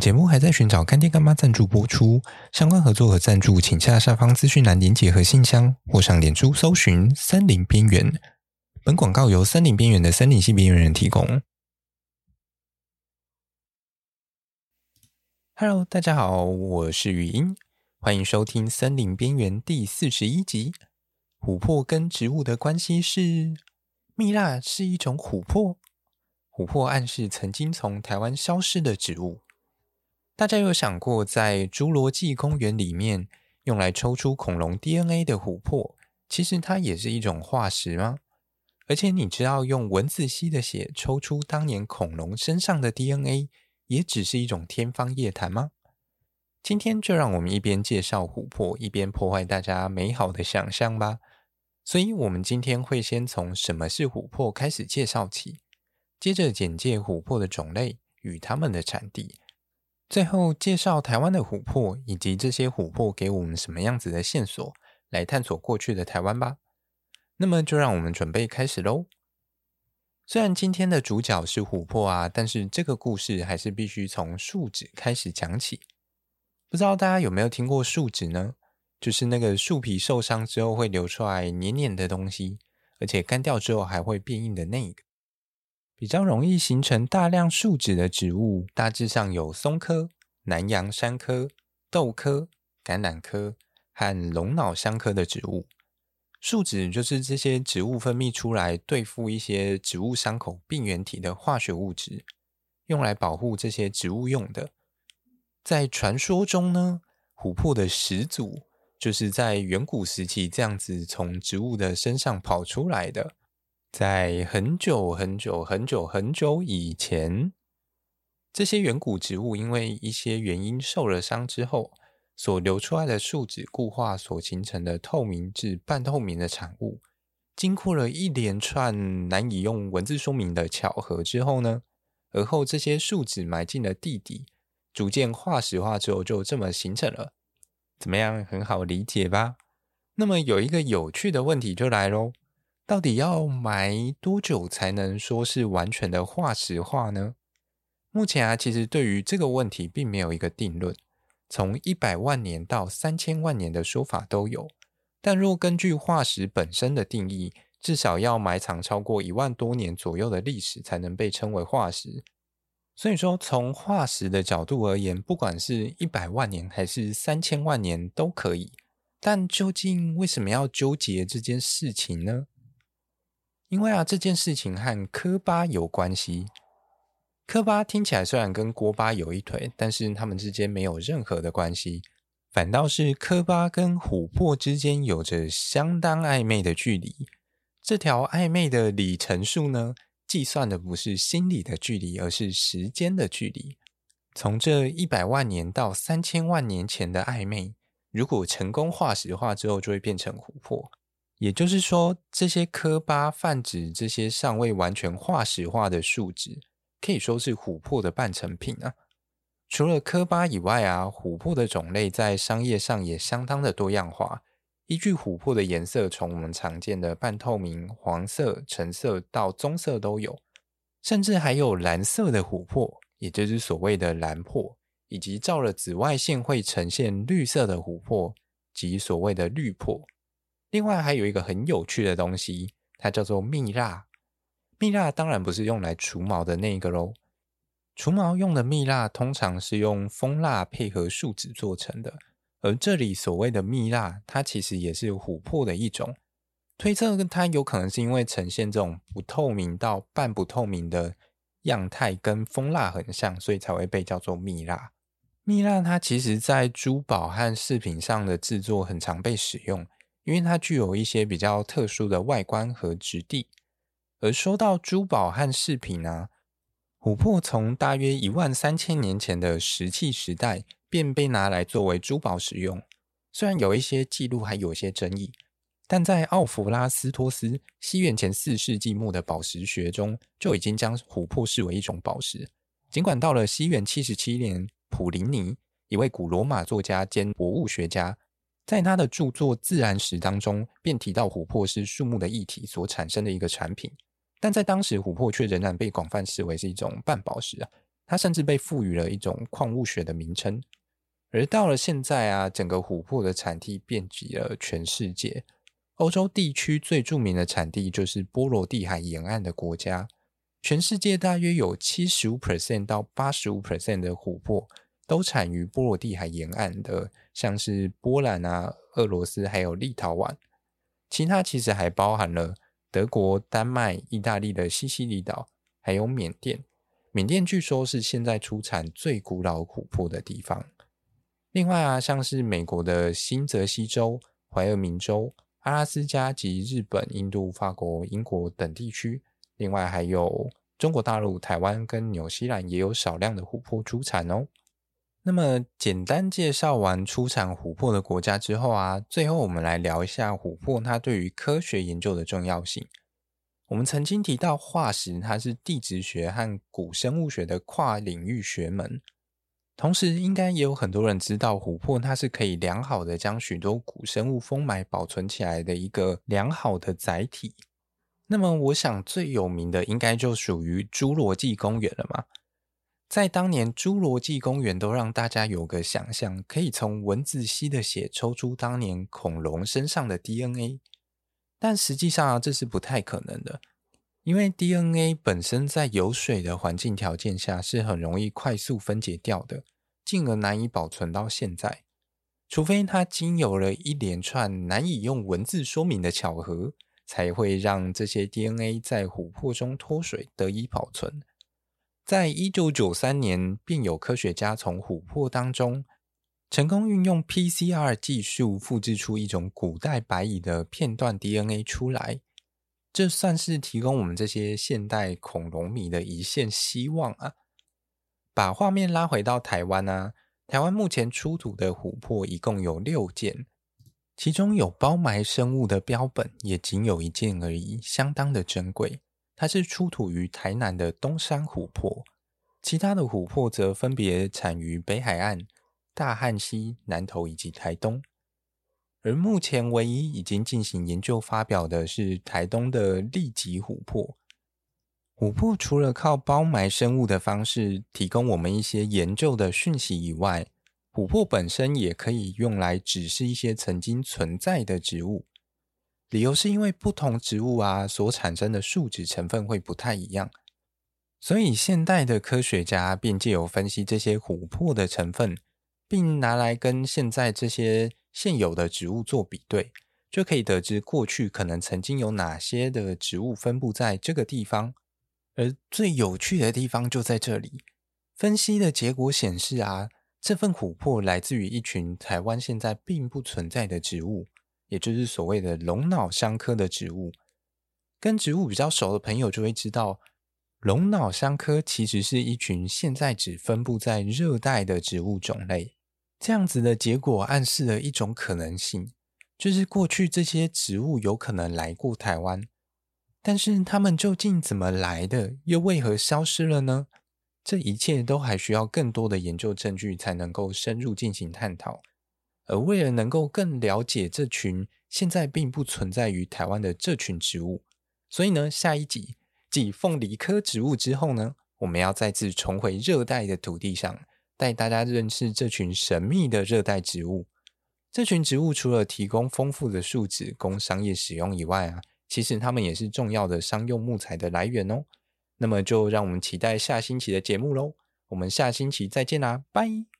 节目还在寻找干爹干妈赞助播出，相关合作和赞助，请下下方资讯栏连结和信箱，或上脸书搜寻“森林边缘”。本广告由森林边缘的森林系边缘人提供。Hello，大家好，我是语音，欢迎收听《森林边缘》第四十一集。琥珀跟植物的关系是？蜜蜡是一种琥珀？琥珀暗示曾经从台湾消失的植物。大家有想过，在侏罗纪公园里面用来抽出恐龙 DNA 的琥珀，其实它也是一种化石吗？而且你知道，用蚊子吸的血抽出当年恐龙身上的 DNA，也只是一种天方夜谭吗？今天就让我们一边介绍琥珀，一边破坏大家美好的想象吧。所以，我们今天会先从什么是琥珀开始介绍起，接着简介琥珀的种类与它们的产地。最后介绍台湾的琥珀，以及这些琥珀给我们什么样子的线索，来探索过去的台湾吧。那么就让我们准备开始喽。虽然今天的主角是琥珀啊，但是这个故事还是必须从树脂开始讲起。不知道大家有没有听过树脂呢？就是那个树皮受伤之后会流出来黏黏的东西，而且干掉之后还会变硬的那个。比较容易形成大量树脂的植物，大致上有松科、南洋杉科、豆科、橄榄科和龙脑香科的植物。树脂就是这些植物分泌出来对付一些植物伤口病原体的化学物质，用来保护这些植物用的。在传说中呢，琥珀的始祖就是在远古时期这样子从植物的身上跑出来的。在很久很久很久很久以前，这些远古植物因为一些原因受了伤之后，所流出来的树脂固化所形成的透明至半透明的产物，经过了一连串难以用文字说明的巧合之后呢，而后这些树脂埋进了地底，逐渐化石化之后，就这么形成了。怎么样？很好理解吧？那么有一个有趣的问题就来喽。到底要埋多久才能说是完全的化石化呢？目前啊，其实对于这个问题并没有一个定论，从一百万年到三千万年的说法都有。但若根据化石本身的定义，至少要埋藏超过一万多年左右的历史，才能被称为化石。所以说，从化石的角度而言，不管是一百万年还是三千万年都可以。但究竟为什么要纠结这件事情呢？因为啊，这件事情和科巴有关系。科巴听起来虽然跟锅巴有一腿，但是他们之间没有任何的关系，反倒是科巴跟琥珀之间有着相当暧昧的距离。这条暧昧的里程数呢，计算的不是心理的距离，而是时间的距离。从这一百万年到三千万年前的暧昧，如果成功化石化之后，就会变成琥珀。也就是说，这些科巴泛指这些尚未完全化石化的树脂，可以说是琥珀的半成品啊。除了科巴以外啊，琥珀的种类在商业上也相当的多样化。依据琥珀的颜色，从我们常见的半透明、黄色、橙色到棕色都有，甚至还有蓝色的琥珀，也就是所谓的蓝珀，以及照了紫外线会呈现绿色的琥珀，即所谓的绿珀。另外还有一个很有趣的东西，它叫做蜜蜡。蜜蜡当然不是用来除毛的那个喽。除毛用的蜜蜡通常是用蜂蜡配合树脂做成的，而这里所谓的蜜蜡，它其实也是琥珀的一种。推测它有可能是因为呈现这种不透明到半不透明的样态，跟蜂蜡很像，所以才会被叫做蜜蜡。蜜蜡它其实在珠宝和饰品上的制作很常被使用。因为它具有一些比较特殊的外观和质地，而说到珠宝和饰品呢、琥珀从大约一万三千年前的石器时代便被拿来作为珠宝使用。虽然有一些记录还有些争议，但在奥弗拉斯托斯西元前四世纪末的宝石学中就已经将琥珀视为一种宝石。尽管到了西元七十七年，普林尼一位古罗马作家兼博物学家。在他的著作《自然史》当中，便提到琥珀是树木的液体所产生的一个产品，但在当时，琥珀却仍然被广泛视为是一种半宝石啊。它甚至被赋予了一种矿物学的名称。而到了现在啊，整个琥珀的产地遍及了全世界。欧洲地区最著名的产地就是波罗的海沿岸的国家，全世界大约有七十五 percent 到八十五 percent 的琥珀都产于波罗的海沿岸的，像是波兰啊、俄罗斯还有立陶宛。其他其实还包含了德国、丹麦、意大利的西西里岛，还有缅甸。缅甸据说是现在出产最古老琥珀的地方。另外啊，像是美国的新泽西州、怀俄明州、阿拉斯加及日本、印度、法国、英国等地区，另外还有中国大陆、台湾跟纽西兰也有少量的琥珀出产哦。那么简单介绍完出产琥珀的国家之后啊，最后我们来聊一下琥珀它对于科学研究的重要性。我们曾经提到化石，它是地质学和古生物学的跨领域学门。同时，应该也有很多人知道，琥珀它是可以良好的将许多古生物封埋保存起来的一个良好的载体。那么，我想最有名的应该就属于侏罗纪公园了嘛。在当年，侏罗纪公园都让大家有个想象，可以从蚊子吸的血抽出当年恐龙身上的 DNA，但实际上啊，这是不太可能的。因为 DNA 本身在有水的环境条件下是很容易快速分解掉的，进而难以保存到现在。除非它经有了一连串难以用文字说明的巧合，才会让这些 DNA 在琥珀中脱水得以保存。在一九九三年，便有科学家从琥珀当中成功运用 PCR 技术复制出一种古代白蚁的片段 DNA 出来。这算是提供我们这些现代恐龙迷的一线希望啊！把画面拉回到台湾啊，台湾目前出土的琥珀一共有六件，其中有包埋生物的标本也仅有一件而已，相当的珍贵。它是出土于台南的东山琥珀，其他的琥珀则分别产于北海岸、大汉溪、南投以及台东。而目前唯一已经进行研究发表的是台东的利吉琥珀。琥珀除了靠包埋生物的方式提供我们一些研究的讯息以外，琥珀本身也可以用来指示一些曾经存在的植物。理由是因为不同植物啊所产生的树脂成分会不太一样，所以现代的科学家便借由分析这些琥珀的成分，并拿来跟现在这些。现有的植物做比对，就可以得知过去可能曾经有哪些的植物分布在这个地方。而最有趣的地方就在这里，分析的结果显示啊，这份琥珀来自于一群台湾现在并不存在的植物，也就是所谓的龙脑香科的植物。跟植物比较熟的朋友就会知道，龙脑香科其实是一群现在只分布在热带的植物种类。这样子的结果暗示了一种可能性，就是过去这些植物有可能来过台湾，但是它们究竟怎么来的，又为何消失了呢？这一切都还需要更多的研究证据才能够深入进行探讨。而为了能够更了解这群现在并不存在于台湾的这群植物，所以呢，下一集继凤梨科植物之后呢，我们要再次重回热带的土地上。带大家认识这群神秘的热带植物。这群植物除了提供丰富的树脂供商业使用以外啊，其实它们也是重要的商用木材的来源哦。那么就让我们期待下星期的节目喽。我们下星期再见啦，拜。